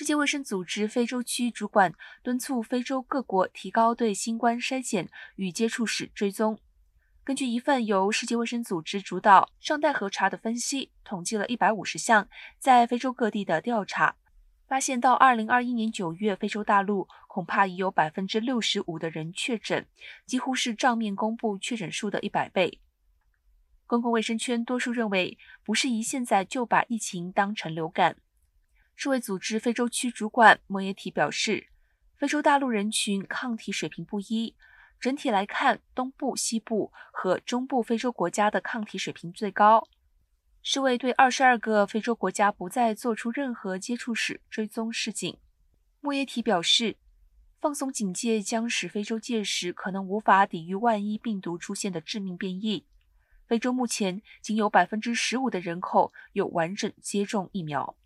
世界卫生组织非洲区主管敦促非洲各国提高对新冠筛检与接触史追踪。根据一份由世界卫生组织主导、尚待核查的分析，统计了一百五十项在非洲各地的调查，发现到二零二一年九月，非洲大陆恐怕已有百分之六十五的人确诊，几乎是账面公布确诊数的一百倍。公共卫生圈多数认为，不适宜现在就把疫情当成流感。世卫组织非洲区主管莫耶提表示，非洲大陆人群抗体水平不一，整体来看，东部、西部和中部非洲国家的抗体水平最高。世卫对二十二个非洲国家不再做出任何接触史追踪示警。莫耶提表示，放松警戒将使非洲届时可能无法抵御万一病毒出现的致命变异。非洲目前仅有百分之十五的人口有完整接种疫苗。